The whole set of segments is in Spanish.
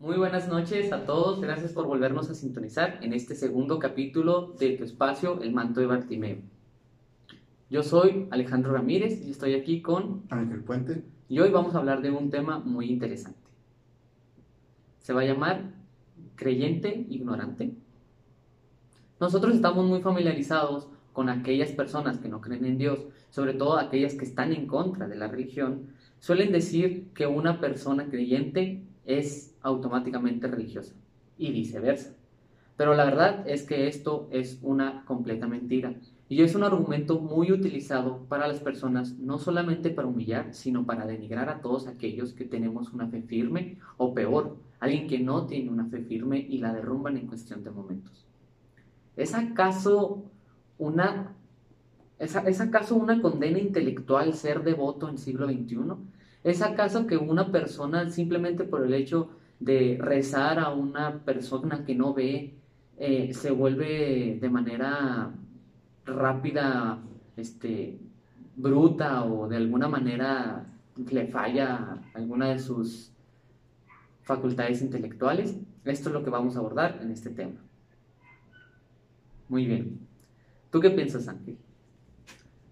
Muy buenas noches a todos, gracias por volvernos a sintonizar en este segundo capítulo de tu espacio, El Manto de Bartimeo. Yo soy Alejandro Ramírez y estoy aquí con Ángel Puente. Y hoy vamos a hablar de un tema muy interesante. Se va a llamar creyente ignorante. Nosotros estamos muy familiarizados con aquellas personas que no creen en Dios, sobre todo aquellas que están en contra de la religión, suelen decir que una persona creyente es automáticamente religiosa y viceversa. Pero la verdad es que esto es una completa mentira y es un argumento muy utilizado para las personas no solamente para humillar, sino para denigrar a todos aquellos que tenemos una fe firme o peor, alguien que no tiene una fe firme y la derrumban en cuestión de momentos. ¿Es acaso una, es, acaso una condena intelectual ser devoto en siglo XXI? ¿Es acaso que una persona simplemente por el hecho rezar a una persona que no ve eh, se vuelve de manera rápida, este, bruta o de alguna manera le falla alguna de sus facultades intelectuales? Esto es lo que vamos a abordar en este tema. Muy bien. ¿Tú qué piensas, Ángel?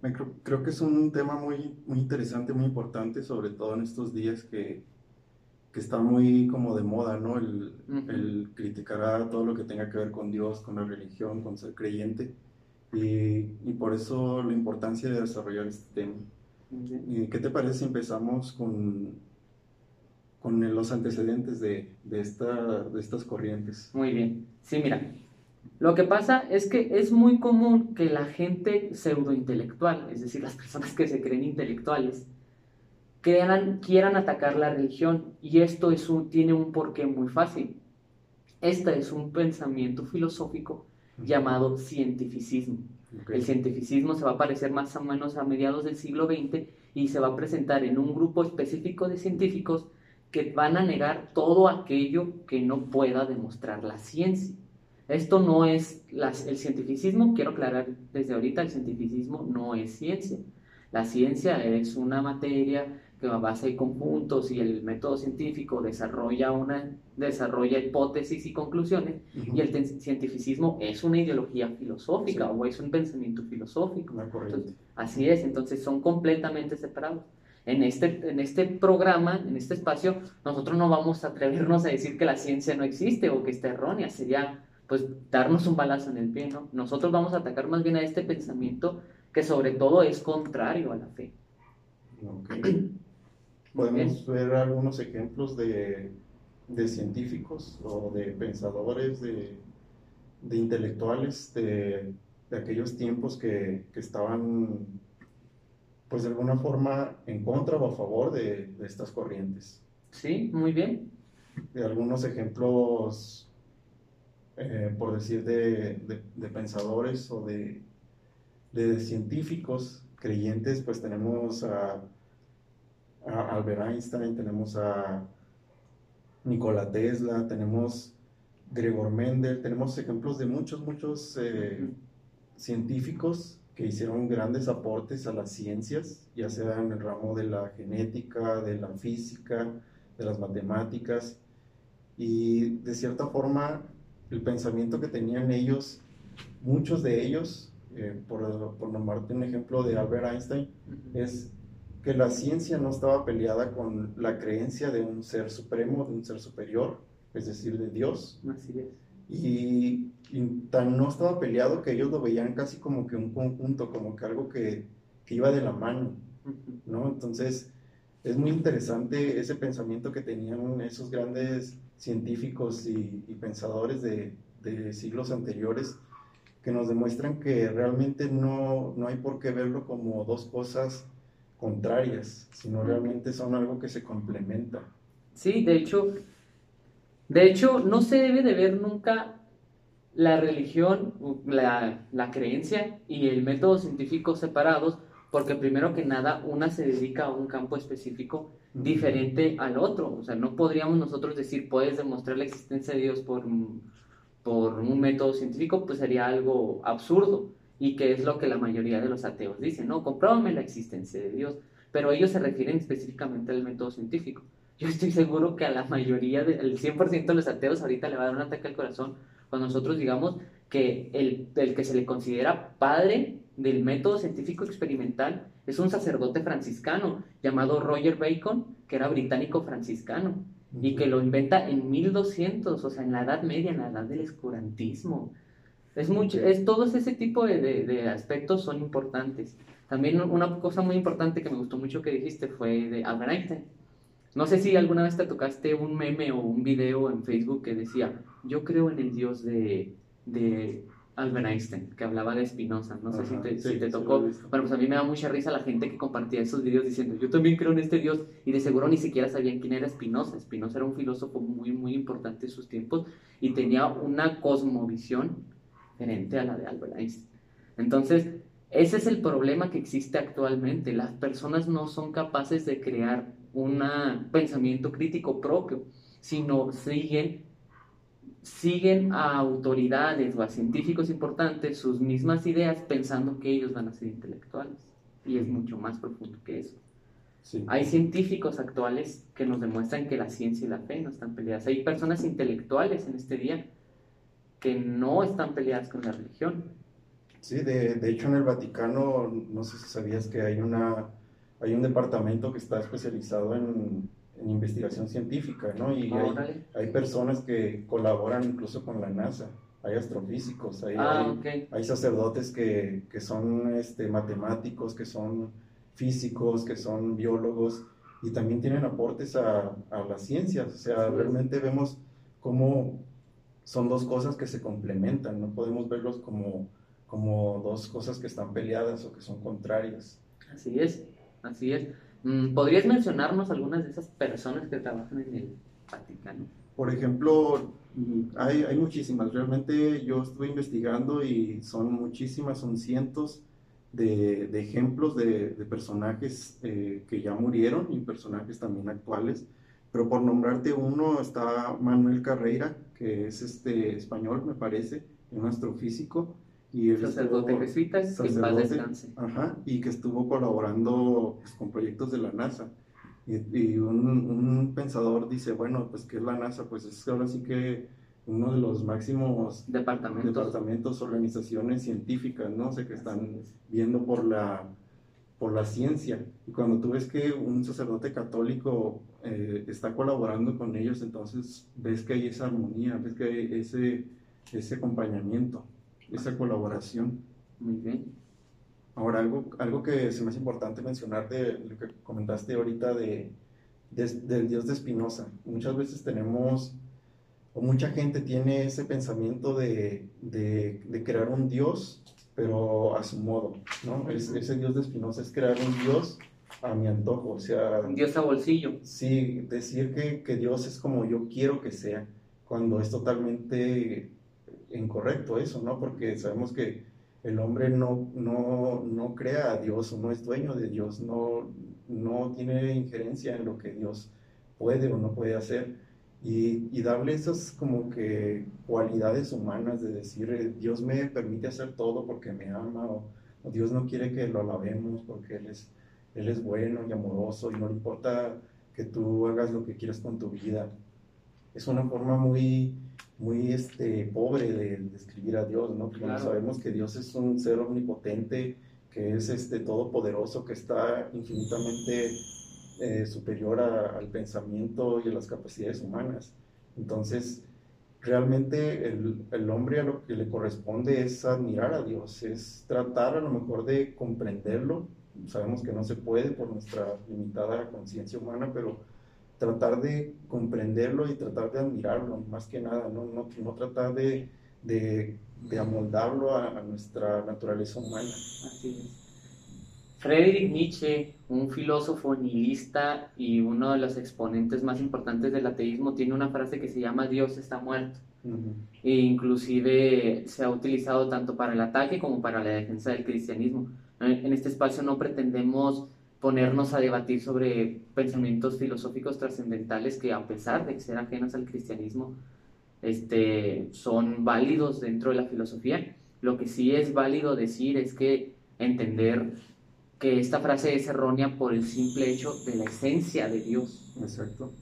Creo, creo, que es un tema muy, muy interesante, muy importante, sobre todo en estos días que, que está muy como de moda, ¿no? El, el, criticar a todo lo que tenga que ver con Dios, con la religión, con ser creyente. Y, y por eso la importancia de desarrollar este tema. ¿Y ¿Qué te parece si empezamos con, con los antecedentes de, de, esta, de estas corrientes? Muy bien. Sí, mira, lo que pasa es que es muy común que la gente pseudointelectual, es decir, las personas que se creen intelectuales, quieran, quieran atacar la religión. Y esto es un, tiene un porqué muy fácil. Este es un pensamiento filosófico llamado cientificismo. El cientificismo se va a aparecer más o menos a mediados del siglo XX y se va a presentar en un grupo específico de científicos que van a negar todo aquello que no pueda demostrar la ciencia. Esto no es el cientificismo, quiero aclarar desde ahorita, el cientificismo no es ciencia. La ciencia es una materia a base de conjuntos y el método científico desarrolla, una, desarrolla hipótesis y conclusiones, y el cientificismo es una ideología filosófica o es un pensamiento filosófico. así es, entonces son completamente separados. En este, en este programa, en este espacio, nosotros no vamos a atrevernos a decir que la ciencia no existe o que está errónea, sería pues darnos un balazo en el pie, ¿no? Nosotros vamos a atacar más bien a este pensamiento que sobre todo es contrario a la fe. Podemos ver algunos ejemplos de, de, científicos o de pensadores, de, de intelectuales de, de, aquellos tiempos que, que, estaban, pues de alguna forma, en contra o a favor de, estas corrientes. Sí, muy bien. De algunos ejemplos eh, por decir, de, de, pensadores o de, de, científicos creyentes, pues tenemos a, a, Albert Einstein, tenemos a Nikola Tesla, tenemos Gregor Mendel, tenemos ejemplos de muchos, muchos eh, científicos que hicieron grandes aportes a las ciencias, ya sea en el ramo de la genética, de la física, de las matemáticas, y de cierta forma el pensamiento que tenían ellos, muchos de ellos, eh, por, por, nombrarte un ejemplo de Albert Einstein, es que la ciencia no estaba peleada con la creencia de un ser supremo, de un ser superior, es decir, de Dios. Así es. Y, tan no estaba peleado que ellos lo veían casi como que un conjunto, como que algo que, que iba de la mano, ¿no? Entonces, es muy interesante ese pensamiento que tenían esos grandes científicos y, pensadores de, siglos anteriores que nos demuestran que realmente no, no hay por qué verlo como dos cosas contrarias, sino realmente son algo que se complementa. Sí, de hecho, de hecho no se debe de ver nunca la religión, la, la creencia y el método científico separados, porque primero que nada una se dedica a un campo específico diferente al otro. O sea, no podríamos nosotros decir, puedes demostrar la existencia de Dios por, por un método científico, pues sería algo absurdo. Y que es lo que la mayoría de los ateos dicen, no, compruébame la existencia de Dios. Pero ellos se refieren específicamente al método científico. Yo estoy seguro que a la mayoría, del 100% de los ateos ahorita le va a dar un ataque al corazón cuando nosotros digamos que el, el que se le considera padre del método científico experimental es un sacerdote franciscano llamado Roger Bacon, que era británico franciscano y que lo inventa en 1200, o sea, en la Edad Media, en la Edad del Escurantismo. Es mucho, es, todos ese tipo de, de, aspectos son importantes. También una cosa muy importante que me gustó mucho que dijiste fue de Albert Einstein. No sé si alguna vez te tocaste un meme o un video en Facebook que decía, yo creo en el Dios de, de Albert Einstein, que hablaba de Spinoza. No sé si te, si te tocó. bueno, pues a mí me da mucha risa la gente que compartía esos videos diciendo, yo también creo en este Dios, y de seguro ni siquiera sabían quién era Spinoza. Spinoza era un filósofo muy, muy importante en sus tiempos y tenía una cosmovisión diferente a la de Albert Einstein. Entonces, ese es el problema que existe actualmente. Las personas no son capaces de crear un pensamiento crítico propio, sino siguen siguen a autoridades o a científicos importantes sus mismas ideas pensando que ellos van a ser intelectuales. Y es mucho más profundo que eso. Hay científicos actuales que nos demuestran que la ciencia y la fe no están peleadas. Hay personas intelectuales en este día que no están peleadas con la religión. Sí, de, de hecho en el Vaticano, no sé si sabías que hay, una, hay un departamento que está especializado en en investigación científica, ¿no? Y hay, hay, personas que colaboran incluso con la NASA, hay astrofísicos, hay, ah, hay, sacerdotes que, que, son este, matemáticos, que son físicos, que son biólogos y también tienen aportes a, a las ciencias, o sea, realmente vemos cómo son dos cosas que se complementan, no podemos verlos como, como dos cosas que están peleadas o que son contrarias. Así es, así es. Mm, ¿Podrías mencionarnos algunas de esas personas que trabajan en el Vaticano? Por ejemplo, mm, hay, hay muchísimas. Realmente yo estuve investigando y son muchísimas, son cientos de, de ejemplos de, de personajes eh, que ya murieron y personajes también actuales. Pero por nombrarte uno está Manuel Carreira, que es este español, me parece, un astrofísico y sacerdote jesuita, Ajá, y que estuvo colaborando pues, con proyectos de la NASA. Y, un, un, pensador dice, bueno, pues ¿qué es la NASA? Pues es ahora sí que uno de los máximos departamentos, departamentos organizaciones científicas, ¿no? sé, que están viendo por la, por la ciencia. Y cuando tú ves que un sacerdote católico eh, está colaborando con ellos, entonces ves que hay esa armonía, ves que hay ese, ese acompañamiento esa colaboración. Muy bien. Ahora, algo, algo que se me hace importante mencionar de lo que comentaste ahorita de, del Dios de Espinosa. Muchas veces tenemos, o mucha gente tiene ese pensamiento de, de, crear un Dios, pero a su modo, ¿no? ese Dios de Espinosa es crear un Dios a mi antojo, o sea... Dios a bolsillo. Sí, decir que, que Dios es como yo quiero que sea, cuando es totalmente incorrecto eso, ¿no? Porque sabemos que el hombre no, no, no crea a Dios o no es dueño de Dios, no, no tiene injerencia en lo que Dios puede o no puede hacer. Y, y, darle esas como que cualidades humanas de decir, eh, Dios me permite hacer todo porque me ama, o, Dios no quiere que lo alabemos porque Él es, Él es bueno y amoroso y no le importa que tú hagas lo que quieras con tu vida. Es una forma muy, muy este, pobre de describir a Dios, ¿no? Porque sabemos que Dios es un ser omnipotente, que es este, todopoderoso, que está infinitamente eh, superior al pensamiento y a las capacidades humanas. Entonces, realmente el, el, hombre a lo que le corresponde es admirar a Dios, es tratar a lo mejor de comprenderlo. Sabemos que no se puede por nuestra limitada conciencia humana, pero tratar de comprenderlo y tratar de admirarlo, más que nada, no, no, no tratar de, de, de amoldarlo a, nuestra naturaleza humana. Así es. Friedrich Nietzsche, un filósofo nihilista y uno de los exponentes más importantes del ateísmo, tiene una frase que se llama Dios está muerto. E inclusive se ha utilizado tanto para el ataque como para la defensa del cristianismo. En este espacio no pretendemos ponernos a debatir sobre pensamientos filosóficos trascendentales que a pesar de ser ajenos al cristianismo, este, son válidos dentro de la filosofía. Lo que sí es válido decir es que entender que esta frase es errónea por el simple hecho de la esencia de Dios. Exacto.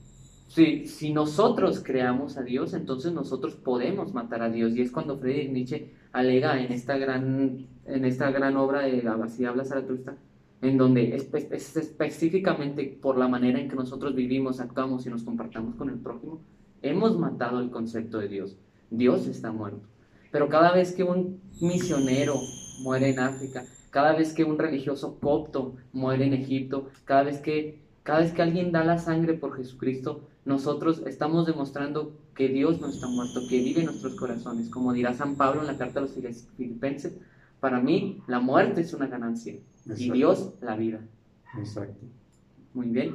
si, si nosotros creamos a Dios, entonces nosotros podemos matar a Dios. Y es cuando Friedrich Nietzsche alega en esta gran, en esta gran obra de Así habla Zaratustra, en donde es, es, específicamente por la manera en que nosotros vivimos, actuamos y nos compartamos con el prójimo, hemos matado el concepto de Dios. Dios está muerto. Pero cada vez que un misionero muere en África, cada vez que un religioso copto muere en Egipto, cada vez que, cada vez que alguien da la sangre por Jesucristo, nosotros estamos demostrando que Dios no está muerto, que vive en nuestros corazones. Como dirá San Pablo en la carta a los filipenses, para mí la muerte es una ganancia y Dios la vida. Exacto. Muy bien.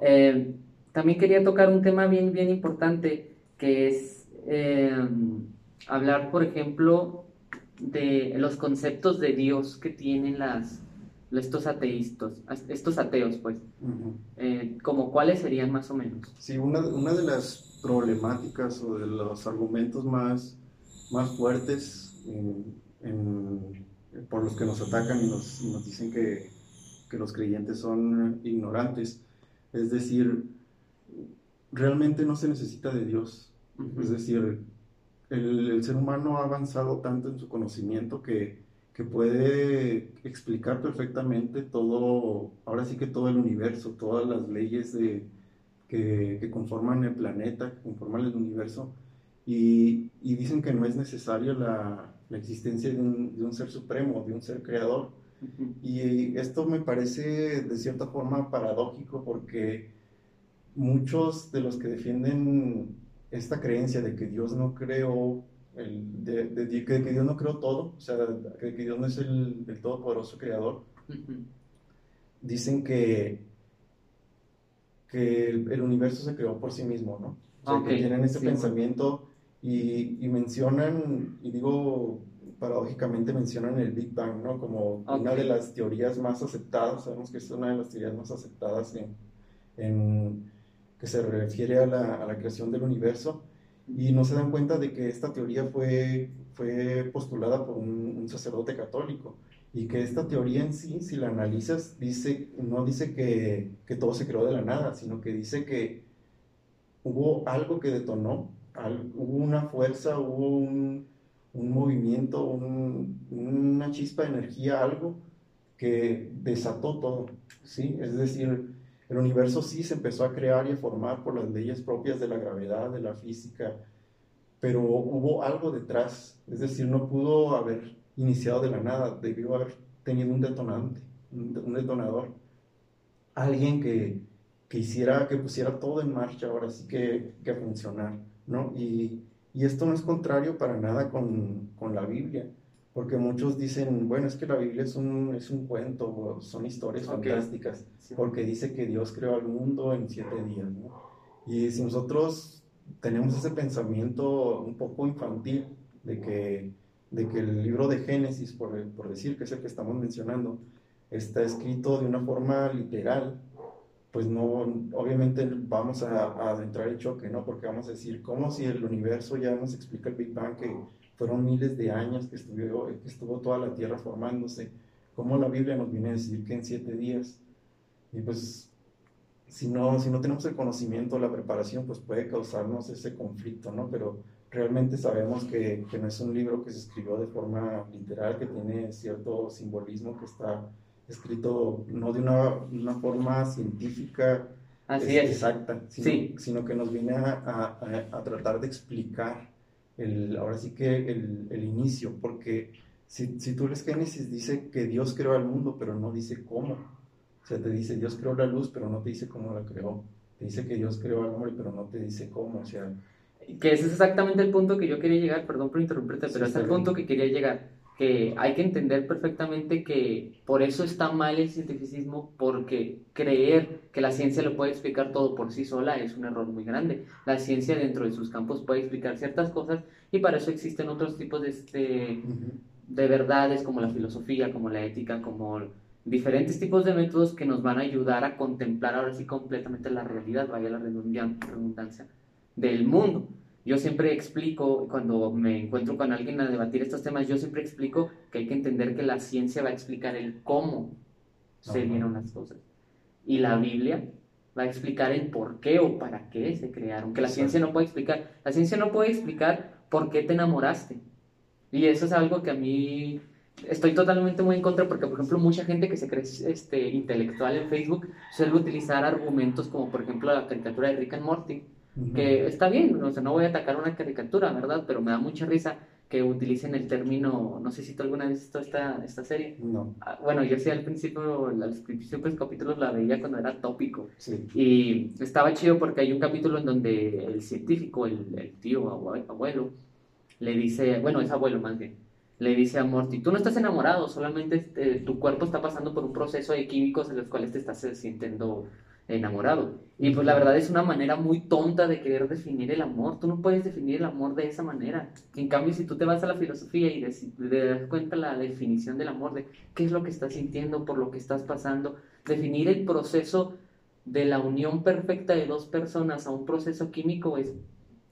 Eh, también quería tocar un tema bien, bien importante, que es eh, hablar, por ejemplo, de los conceptos de Dios que tienen las, estos ateístas, estos ateos, pues, eh, como cuáles serían más o menos. Sí, una, una, de las problemáticas o de los argumentos más, más fuertes por los que nos atacan y nos, nos dicen que, que, los creyentes son ignorantes, es decir, realmente no se necesita de Dios, es decir, el, el ser humano ha avanzado tanto en su conocimiento que que puede explicar perfectamente todo, ahora sí que todo el universo, todas las leyes de, que, conforman el planeta, que conforman el universo, y, y dicen que no es necesaria la, la existencia de un, de un, ser supremo, de un ser creador. Y esto me parece de cierta forma paradójico porque muchos de los que defienden esta creencia de que Dios no creó el, de, que, Dios no creó todo, o sea, que, Dios no es el, el todopoderoso creador, dicen que, que el, universo se creó por sí mismo, ¿no? O sea, que tienen ese pensamiento y, y, mencionan, y digo, paradójicamente mencionan el Big Bang, ¿no? Como una de las teorías más aceptadas, sabemos que es una de las teorías más aceptadas en, en que se refiere a la, a la creación del universo y no se dan cuenta de que esta teoría fue, fue postulada por un, sacerdote católico y que esta teoría en sí, si la analizas, dice, no dice que, que, todo se creó de la nada, sino que dice que hubo algo que detonó, hubo una fuerza, hubo un, un movimiento, una chispa de energía, algo que desató todo, ¿sí? Es decir, el universo sí se empezó a crear y a formar por las leyes propias de la gravedad, de la física, pero hubo algo detrás, es decir, no pudo haber iniciado de la nada, debió haber tenido un detonante, un detonador, alguien que, que hiciera, que pusiera todo en marcha, ahora sí que, que funcionar, ¿no? Y, y, esto no es contrario para nada con, con la Biblia porque muchos dicen, bueno, es que la Biblia es un, es un cuento, son historias fantásticas, porque dice que Dios creó al mundo en siete días, ¿no? Y si nosotros tenemos ese pensamiento un poco infantil de que, de que el libro de Génesis, por, por decir que es el que estamos mencionando, está escrito de una forma literal, pues no, obviamente vamos a, a, entrar en choque, ¿no? Porque vamos a decir, ¿cómo si el universo ya nos explica el Big Bang que fueron miles de años que estuvo, que estuvo toda la tierra formándose. Como la Biblia nos viene a decir que en siete días. Y pues, si no, si no tenemos el conocimiento, la preparación, pues puede causarnos ese conflicto, ¿no? Pero realmente sabemos que, que no es un libro que se escribió de forma literal, que tiene cierto simbolismo, que está escrito no de una, una forma científica Así es. exacta, sino, sino, que nos viene a, a, a tratar de explicar el, ahora sí que el, el inicio, porque si, si, tú lees Génesis dice que Dios creó al mundo, pero no dice cómo. O sea, te dice Dios creó la luz, pero no te dice cómo la creó. Te dice que Dios creó al hombre, pero no te dice cómo. O sea, que ese es exactamente el punto que yo quería llegar, perdón por interrumpirte, pero es el punto que quería llegar que hay que entender perfectamente que por eso está mal el cientificismo, porque creer que la ciencia lo puede explicar todo por sí sola es un error muy grande. La ciencia dentro de sus campos puede explicar ciertas cosas y para eso existen otros tipos de, de, de verdades como la filosofía, como la ética, como diferentes tipos de métodos que nos van a ayudar a contemplar ahora sí completamente la realidad, vaya la redundancia, del mundo. Yo siempre explico, cuando me encuentro con alguien a debatir estos temas, yo siempre explico que hay que entender que la ciencia va a explicar el cómo se dieron las cosas. Y la Biblia va a explicar el por qué o para qué se crearon, que la ciencia no puede explicar. La ciencia no puede explicar por qué te enamoraste. Y eso es algo que a mí estoy totalmente muy en contra porque, por ejemplo, mucha gente que se cree este, intelectual en Facebook suele utilizar argumentos como, por ejemplo, la caricatura de Rick and Morty, que está bien, o sea, no voy a atacar una caricatura, ¿verdad? Pero me da mucha risa que utilicen el término, no sé si tú alguna vez visto esta, esta serie. No. Ah, bueno, yo sí al principio, al principio de los capítulos la veía cuando era tópico. Sí. Y estaba chido porque hay un capítulo en donde el científico, el, el tío, abuelo, le dice, bueno, es abuelo más bien, le dice a Morty, tú no estás enamorado, solamente este, tu cuerpo está pasando por un proceso de químicos en los cuales te estás sintiendo enamorado. Y pues la verdad es una manera muy tonta de querer definir el amor. Tú no puedes definir el amor de esa manera. En cambio, si tú te vas a la filosofía y te das cuenta la definición del amor, de qué es lo que estás sintiendo, por lo que estás pasando, definir el proceso de la unión perfecta de dos personas a un proceso químico es,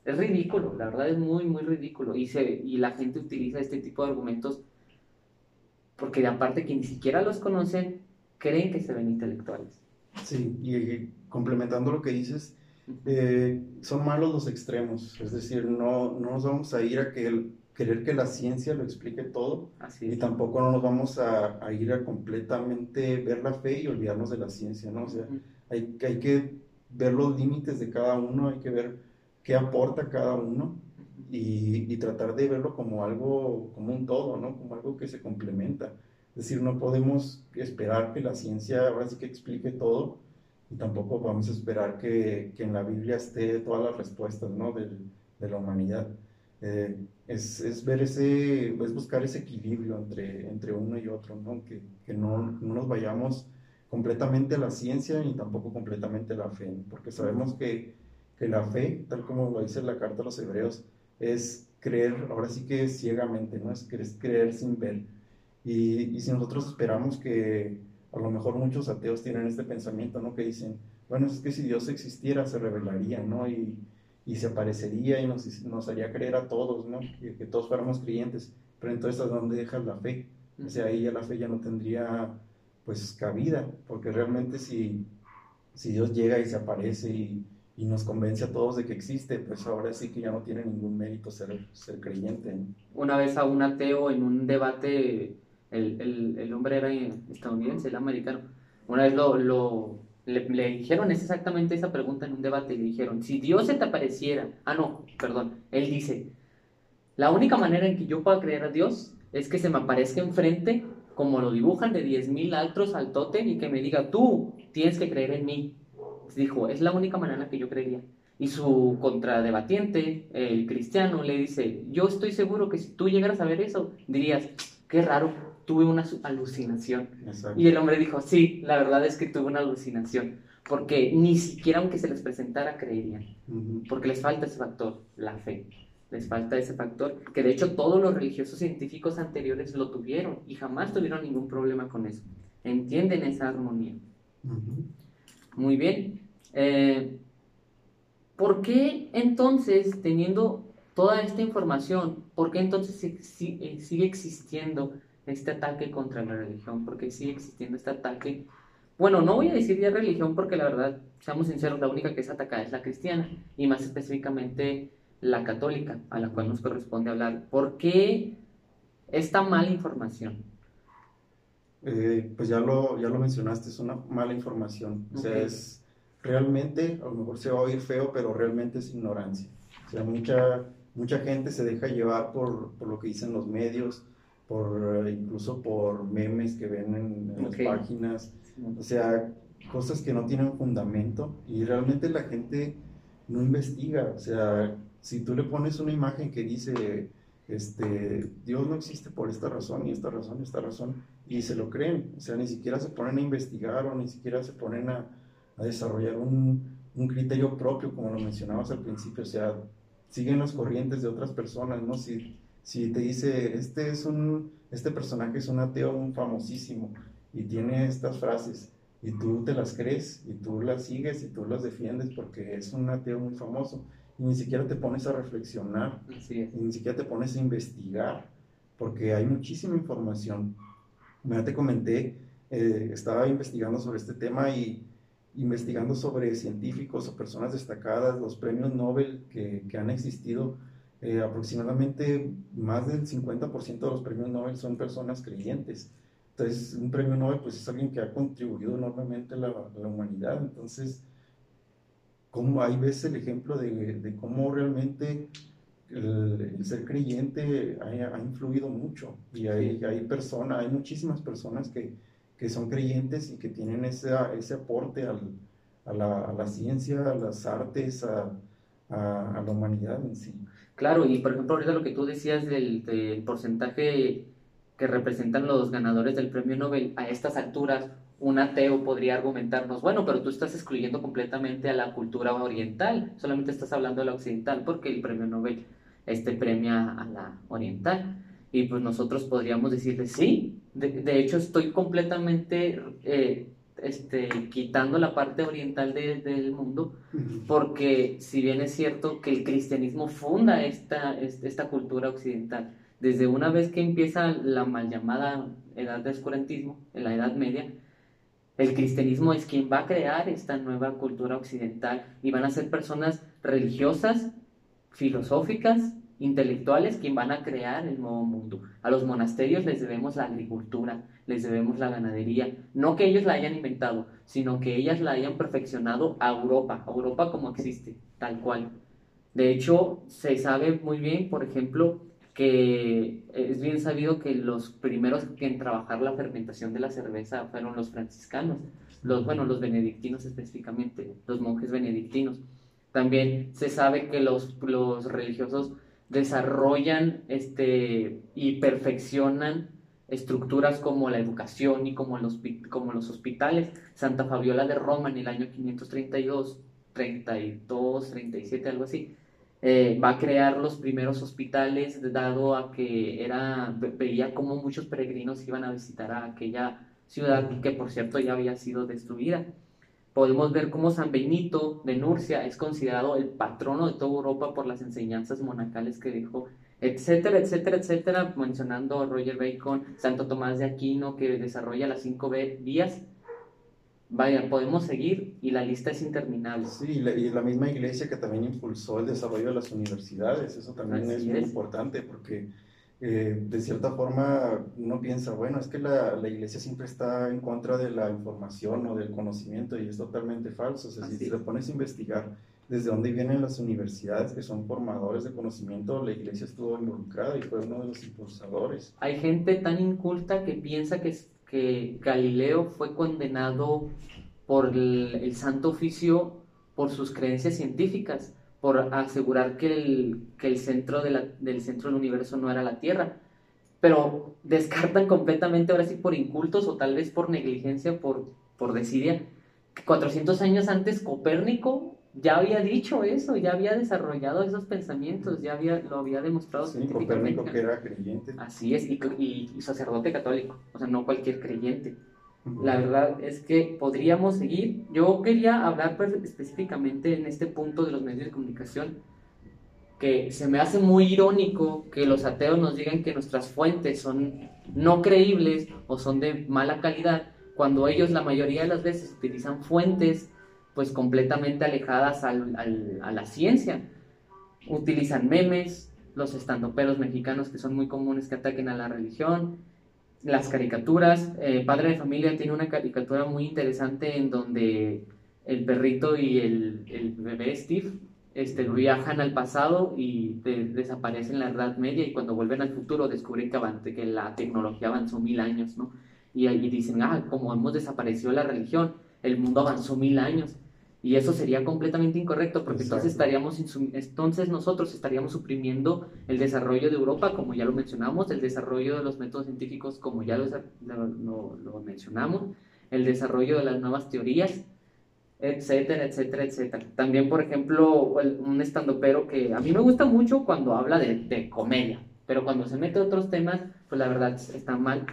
es ridículo. La verdad es muy, muy ridículo. Y, se, y la gente utiliza este tipo de argumentos porque aparte que ni siquiera los conocen, creen que se ven intelectuales. Sí, y complementando lo que dices, eh, son malos los extremos, es decir, no, no nos vamos a ir a que querer que la ciencia lo explique todo y tampoco no nos vamos a, a, ir a completamente ver la fe y olvidarnos de la ciencia, ¿no? O sea, hay, hay que ver los límites de cada uno, hay que ver qué aporta cada uno y, y, tratar de verlo como algo, como un todo, ¿no? Como algo que se complementa. Es decir, no podemos esperar que la ciencia ahora sí que explique todo y tampoco vamos a esperar que, que en la Biblia esté todas las respuestas ¿no? de, la humanidad. Eh, es, es, ver ese, es buscar ese equilibrio entre, entre uno y otro, ¿no? Que, que no, no, nos vayamos completamente a la ciencia ni tampoco completamente a la fe, porque sabemos que, que la fe, tal como lo dice la carta a los hebreos, es creer, ahora sí que ciegamente, ¿no? Es creer sin ver. Y, si nosotros esperamos que a lo mejor muchos ateos tienen este pensamiento, ¿no? Que dicen, bueno, es que si Dios existiera se revelaría, ¿no? Y, y se aparecería y nos, nos, haría creer a todos, ¿no? Que, que todos fuéramos creyentes. Pero entonces, ¿a dónde dejas la fe? O sea, ahí ya la fe ya no tendría, pues, cabida, porque realmente si, si Dios llega y se aparece y, y nos convence a todos de que existe, pues ahora sí que ya no tiene ningún mérito ser, ser creyente. Una vez a un ateo en un debate el, el, el hombre era estadounidense, el americano. Una vez lo, lo le, le, dijeron exactamente esa pregunta en un debate le dijeron, si Dios se te apareciera, ah no, perdón, él dice, la única manera en que yo pueda creer a Dios es que se me aparezca enfrente, como lo dibujan, de 10.000 altros al tote y que me diga, tú tienes que creer en mí. Dijo, es la única manera en que yo creería. Y su contradebatiente, el cristiano, le dice, yo estoy seguro que si tú llegaras a ver eso, dirías, qué raro, tuve una alucinación. Y el hombre dijo, sí, la verdad es que tuve una alucinación, porque ni siquiera aunque se les presentara creerían, porque les falta ese factor, la fe. Les falta ese factor, que de hecho todos los religiosos científicos anteriores lo tuvieron y jamás tuvieron ningún problema con eso. Entienden esa armonía. Muy bien. Eh, ¿Por qué entonces, teniendo toda esta información, por qué entonces eh, sigue existiendo este ataque contra la religión, porque sigue existiendo este ataque. Bueno, no voy a decir ya religión porque la verdad, seamos sinceros, la única que es atacada es la cristiana y más específicamente la católica, a la cual nos corresponde hablar. ¿Por qué esta mala información? Eh, pues ya lo, ya lo mencionaste, es una mala información. O sea, es realmente, a lo mejor se va a oír feo, pero realmente es ignorancia. O sea, mucha, mucha gente se deja llevar por, por lo que dicen los medios, por incluso por memes que ven en, las páginas, o sea, cosas que no tienen fundamento y realmente la gente no investiga, o sea, si tú le pones una imagen que dice, este, Dios no existe por esta razón y esta razón y esta razón, y se lo creen, o sea, ni siquiera se ponen a investigar o ni siquiera se ponen a, a desarrollar un, un, criterio propio, como lo mencionabas al principio, o sea, siguen las corrientes de otras personas, ¿no? Si, si te dice, este es un, este personaje es un ateo famosísimo y tiene estas frases y tú te las crees y tú las sigues y tú las defiendes porque es un ateo muy famoso y ni siquiera te pones a reflexionar, y ni siquiera te pones a investigar porque hay muchísima información. Ya te comenté, eh, estaba investigando sobre este tema y, investigando sobre científicos o personas destacadas, los premios Nobel que, que han existido, eh, aproximadamente más del 50% de los premios Nobel son personas creyentes. Entonces, un premio Nobel pues, es alguien que ha contribuido enormemente a la, la humanidad. Entonces, ¿cómo, ahí ves el ejemplo de, de cómo realmente el, ser creyente ha, ha, influido mucho. Y hay, hay personas, hay muchísimas personas que, que son creyentes y que tienen ese, ese aporte al, a, la, a, la, ciencia, a las artes, a, a, la humanidad en sí. Claro, y por ejemplo, ahorita lo que tú decías del, porcentaje que representan los ganadores del premio Nobel a estas alturas, un ateo podría argumentarnos, bueno, pero tú estás excluyendo completamente a la cultura oriental, solamente estás hablando de la occidental, porque el premio Nobel este premia a la oriental. Y pues nosotros podríamos decirle, sí, de, de hecho estoy completamente eh, este, quitando la parte oriental de, del mundo, porque si bien es cierto que el cristianismo funda esta, esta cultura occidental, desde una vez que empieza la mal llamada edad de oscurantismo, en la Edad Media, el cristianismo es quien va a crear esta nueva cultura occidental y van a ser personas religiosas, filosóficas, intelectuales, quien van a crear el nuevo mundo. A los monasterios les debemos la agricultura, les debemos la ganadería. No que ellos la hayan inventado, sino que ellas la hayan perfeccionado a Europa, a Europa como existe, tal cual. De hecho, se sabe muy bien, por ejemplo, que es bien sabido que los primeros en trabajar la fermentación de la cerveza fueron los franciscanos, los, bueno, los benedictinos específicamente, los monjes benedictinos. También se sabe que los, los religiosos desarrollan este, y perfeccionan estructuras como la educación y como los, como los hospitales. Santa Fabiola de Roma en el año 532, 32, 37, algo así, eh, va a crear los primeros hospitales, dado a que era, veía como muchos peregrinos iban a visitar a aquella ciudad que por cierto ya había sido destruida. Podemos ver cómo San Benito de Nurcia es considerado el patrono de toda Europa por las enseñanzas monacales que dejó, etcétera, etcétera, etcétera, mencionando a Roger Bacon, Santo Tomás de Aquino, que desarrolla las cinco vías Vaya, podemos seguir y la lista es interminable. Sí, y la, y la, misma iglesia que también impulsó el desarrollo de las universidades, eso también es, es, muy importante porque eh, de cierta forma uno piensa, bueno, es que la, la, iglesia siempre está en contra de la información o del conocimiento y es totalmente falso. O sea, si te pones a investigar desde dónde vienen las universidades que son formadores de conocimiento, la iglesia estuvo involucrada y fue uno de los impulsadores. Hay gente tan inculta que piensa que que Galileo fue condenado por el, Santo Oficio por sus creencias científicas, por asegurar que el, que el centro de del centro del universo no era la Tierra. Pero descartan completamente, ahora sí, por incultos o tal vez por negligencia, por, por desidia, que 400 años antes Copérnico ya había dicho eso, ya había desarrollado esos pensamientos, ya había, lo había demostrado sí, científicamente. que era creyente. Así es, y, y, y, sacerdote católico, o sea, no cualquier creyente. La verdad es que podríamos seguir. Yo quería hablar específicamente en este punto de los medios de comunicación, que se me hace muy irónico que los ateos nos digan que nuestras fuentes son no creíbles o son de mala calidad, cuando ellos la mayoría de las veces utilizan fuentes pues completamente alejadas al, al, a la ciencia. Utilizan memes, los estandoperos mexicanos que son muy comunes que ataquen a la religión, las caricaturas. Eh, Padre de Familia tiene una caricatura muy interesante en donde el perrito y el, el bebé Steve este, viajan al pasado y de, desaparecen en la Edad Media y cuando vuelven al futuro descubren que, que la tecnología avanzó mil años, ¿no? Y ahí dicen, ah, como hemos desaparecido la religión, el mundo avanzó mil años. Y eso sería completamente incorrecto porque entonces estaríamos entonces nosotros estaríamos suprimiendo el desarrollo de Europa, como ya lo mencionamos, el desarrollo de los métodos científicos, como ya lo, lo, lo mencionamos, el desarrollo de las nuevas teorías, etcétera, etcétera, etcétera. También, por ejemplo, un estandopero que a mí me gusta mucho cuando habla de, de comedia, pero cuando se mete a otros temas, pues la verdad está mal.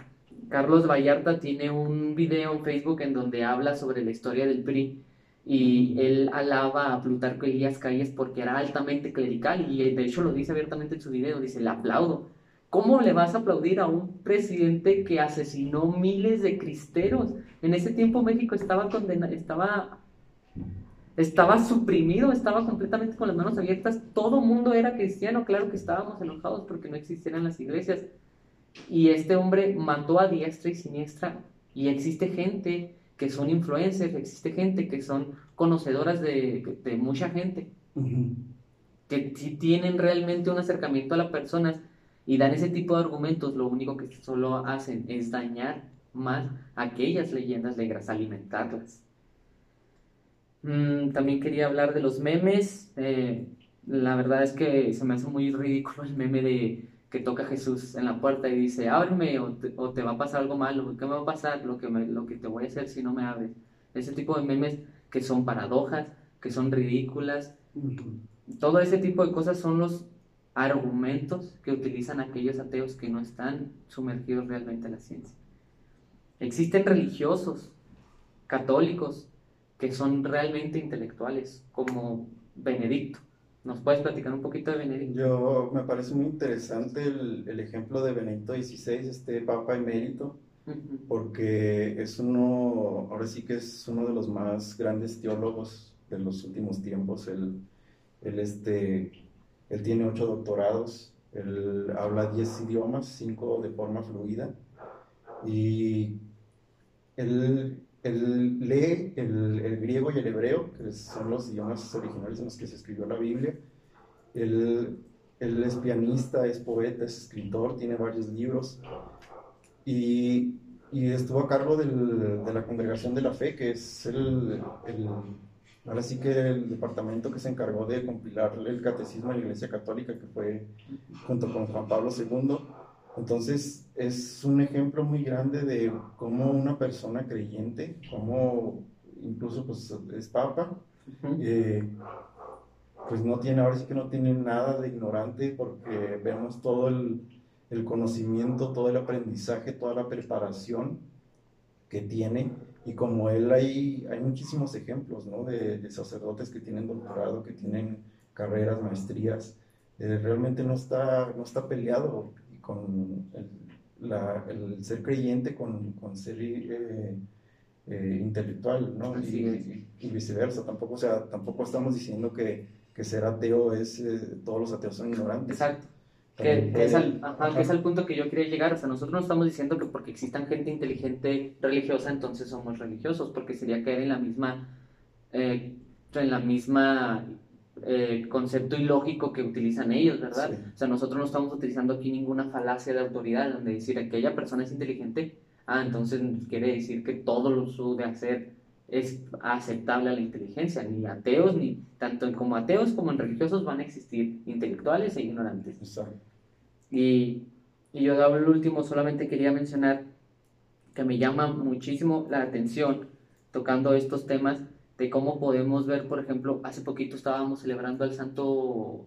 Carlos Vallarta tiene un video en Facebook en donde habla sobre la historia del PRI y él alaba a Plutarco Elías Calles porque era altamente clerical y de hecho lo dice abiertamente en su video, dice, le aplaudo. ¿Cómo le vas a aplaudir a un presidente que asesinó miles de cristeros? En ese tiempo México estaba condenado, estaba estaba suprimido, estaba completamente con las manos abiertas, todo mundo era cristiano, claro que estábamos enojados porque no existieran las iglesias. Y este hombre mató a diestra y siniestra y existe gente que son influencers, existe gente que son conocedoras de, de mucha gente, que si tienen realmente un acercamiento a las personas y dan ese tipo de argumentos, lo único que solo hacen es dañar más aquellas leyendas negras, alimentarlas. Mm, también quería hablar de los memes. Eh, la verdad es que se me hace muy ridículo el meme de que toca Jesús en la puerta y dice, ábreme o te, va a pasar algo malo. ¿Qué me va a pasar? Lo que, lo que te voy a hacer si no me abres. Ese tipo de memes que son paradojas, que son ridículas. Todo ese tipo de cosas son los argumentos que utilizan aquellos ateos que no están sumergidos realmente en la ciencia. Existen religiosos, católicos, que son realmente intelectuales, como Benedicto. ¿Nos puedes platicar un poquito de Benedicto? Yo me parece muy interesante el, ejemplo de Benedicto XVI, este Papa emérito, porque es uno, ahora sí que es uno de los más grandes teólogos de los últimos tiempos. Él, él, este, él tiene ocho doctorados, él habla diez idiomas, cinco de forma fluida, y él, lee el, griego y el hebreo, que son los idiomas originales en los que se escribió la Biblia. Él, es pianista, es poeta, es escritor, tiene varios libros. Y, estuvo a cargo de la Congregación de la Fe, que es el, ahora sí que el departamento que se encargó de compilar el catecismo de la Iglesia Católica, que fue junto con Juan Pablo II. Entonces es un ejemplo muy grande de cómo una persona creyente, como incluso pues es papa, eh, pues no tiene, ahora sí que no tiene nada de ignorante porque vemos todo el, el conocimiento, todo el aprendizaje, toda la preparación que tiene y como él hay, hay muchísimos ejemplos ¿no? de, de, sacerdotes que tienen doctorado, que tienen carreras, maestrías. Eh, realmente no está, no está peleado con el, la, el ser creyente con, con ser eh, eh, intelectual, ¿no? Y, y, viceversa, tampoco, o sea, tampoco estamos diciendo que, que ser ateo es, eh, todos los ateos son ignorantes. Exacto. Que, es al, que, es al, punto que yo quería llegar. O sea, nosotros no estamos diciendo que porque existan gente inteligente religiosa, entonces somos religiosos, porque sería caer en la misma, en la misma eh, concepto ilógico que utilizan ellos, ¿verdad? O sea, nosotros no estamos utilizando aquí ninguna falacia de autoridad, donde decir que aquella persona es inteligente, ah, entonces quiere decir que todo lo su de hacer es aceptable a la inteligencia, ni ateos, ni tanto como ateos como en religiosos van a existir intelectuales e ignorantes. Y, y yo el último, solamente quería mencionar que me llama muchísimo la atención tocando estos temas de cómo podemos ver, por ejemplo, hace poquito estábamos celebrando al santo,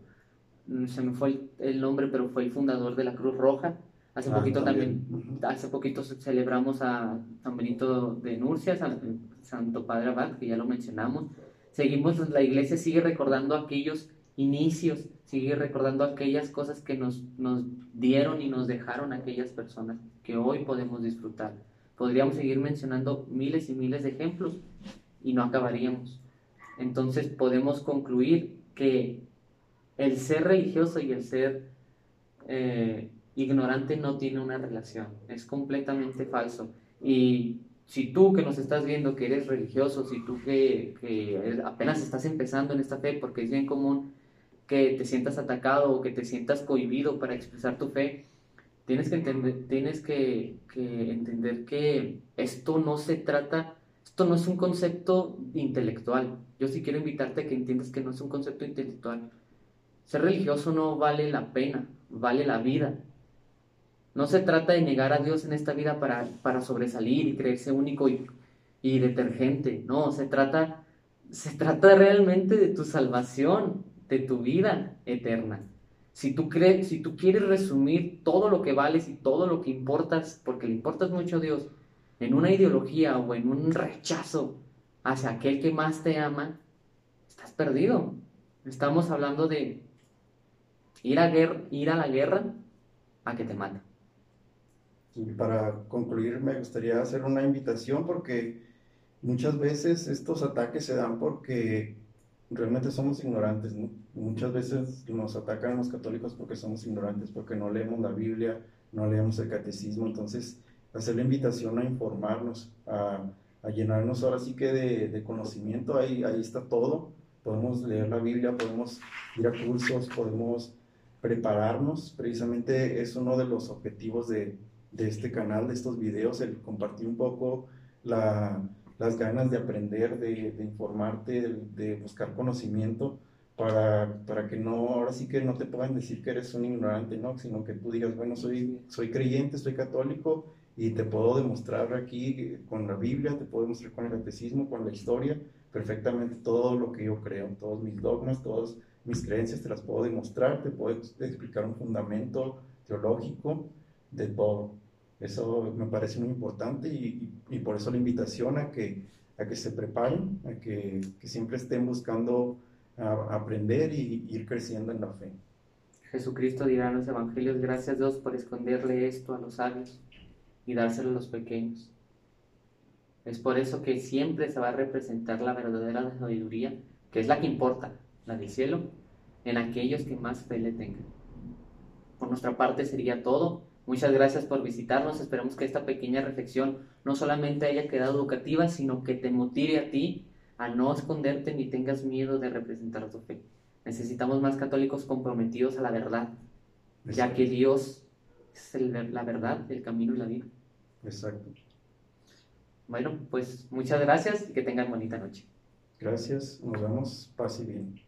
mm, se me fue el, nombre, pero fue el fundador de la Cruz Roja. Hace ah, poquito también, hace poquito celebramos a San Benito de Nurcia, San, Santo Padre Abad, que ya lo mencionamos. Seguimos, la iglesia sigue recordando aquellos inicios, sigue recordando aquellas cosas que nos, nos dieron y nos dejaron aquellas personas que hoy podemos disfrutar. Podríamos seguir mencionando miles y miles de ejemplos, y no acabaríamos. Entonces podemos concluir que el ser religioso y el ser eh, ignorante no tiene una relación, es completamente falso. Y si tú que nos estás viendo que eres religioso, si tú que, apenas estás empezando en esta fe, porque es bien común que te sientas atacado o que te sientas cohibido para expresar tu fe, tienes que entender, tienes que, que entender que esto no se trata esto no es un concepto intelectual. Yo sí quiero invitarte a que entiendas que no es un concepto intelectual. Ser religioso no vale la pena, vale la vida. No se trata de negar a Dios en esta vida para, para sobresalir y creerse único y, y detergente. No, se trata, se trata realmente de tu salvación, de tu vida eterna. Si tú, crees, si tú quieres resumir todo lo que vales y todo lo que importas, porque le importas mucho a Dios, en una ideología o en un rechazo hacia aquel que más te ama, estás perdido. Estamos hablando de ir a, ir a la guerra a que te mate. Y para concluir, me gustaría hacer una invitación porque muchas veces estos ataques se dan porque realmente somos ignorantes, Muchas veces nos atacan los católicos porque somos ignorantes, porque no leemos la Biblia, no leemos el catecismo, entonces hacer la invitación a informarnos, a, llenarnos ahora sí que de, conocimiento, ahí, ahí está todo, podemos leer la Biblia, podemos ir a cursos, podemos prepararnos, precisamente es uno de los objetivos de, este canal, de estos videos, el compartir un poco las ganas de aprender, de, informarte, de, buscar conocimiento, para, para, que no, ahora sí que no te puedan decir que eres un ignorante, ¿no? Sino que tú digas, bueno, soy, soy creyente, soy católico y te puedo demostrar aquí con la Biblia, te puedo demostrar con el catecismo, con la historia, perfectamente todo lo que yo creo, todos mis dogmas, todas mis creencias, te las puedo demostrar, te puedo explicar un fundamento teológico de todo. Eso me parece muy importante y, y, por eso la invitación a que, a que se preparen, a que, que siempre estén buscando aprender y ir creciendo en la fe. Jesucristo dirá en los evangelios, gracias Dios por esconderle esto a los sabios y dárselo a los pequeños. Es por eso que siempre se va a representar la verdadera sabiduría, que es la que importa, la del cielo, en aquellos que más fe le tengan. Por nuestra parte sería todo. Muchas gracias por visitarnos. Esperamos que esta pequeña reflexión no solamente haya quedado educativa, sino que te motive a ti a no esconderte ni tengas miedo de representar tu fe. Necesitamos más católicos comprometidos a la verdad, ya que Dios es la verdad, el camino y la vida. Exacto. Bueno, pues muchas gracias y que tengan bonita noche. Gracias, nos vemos, paz y bien.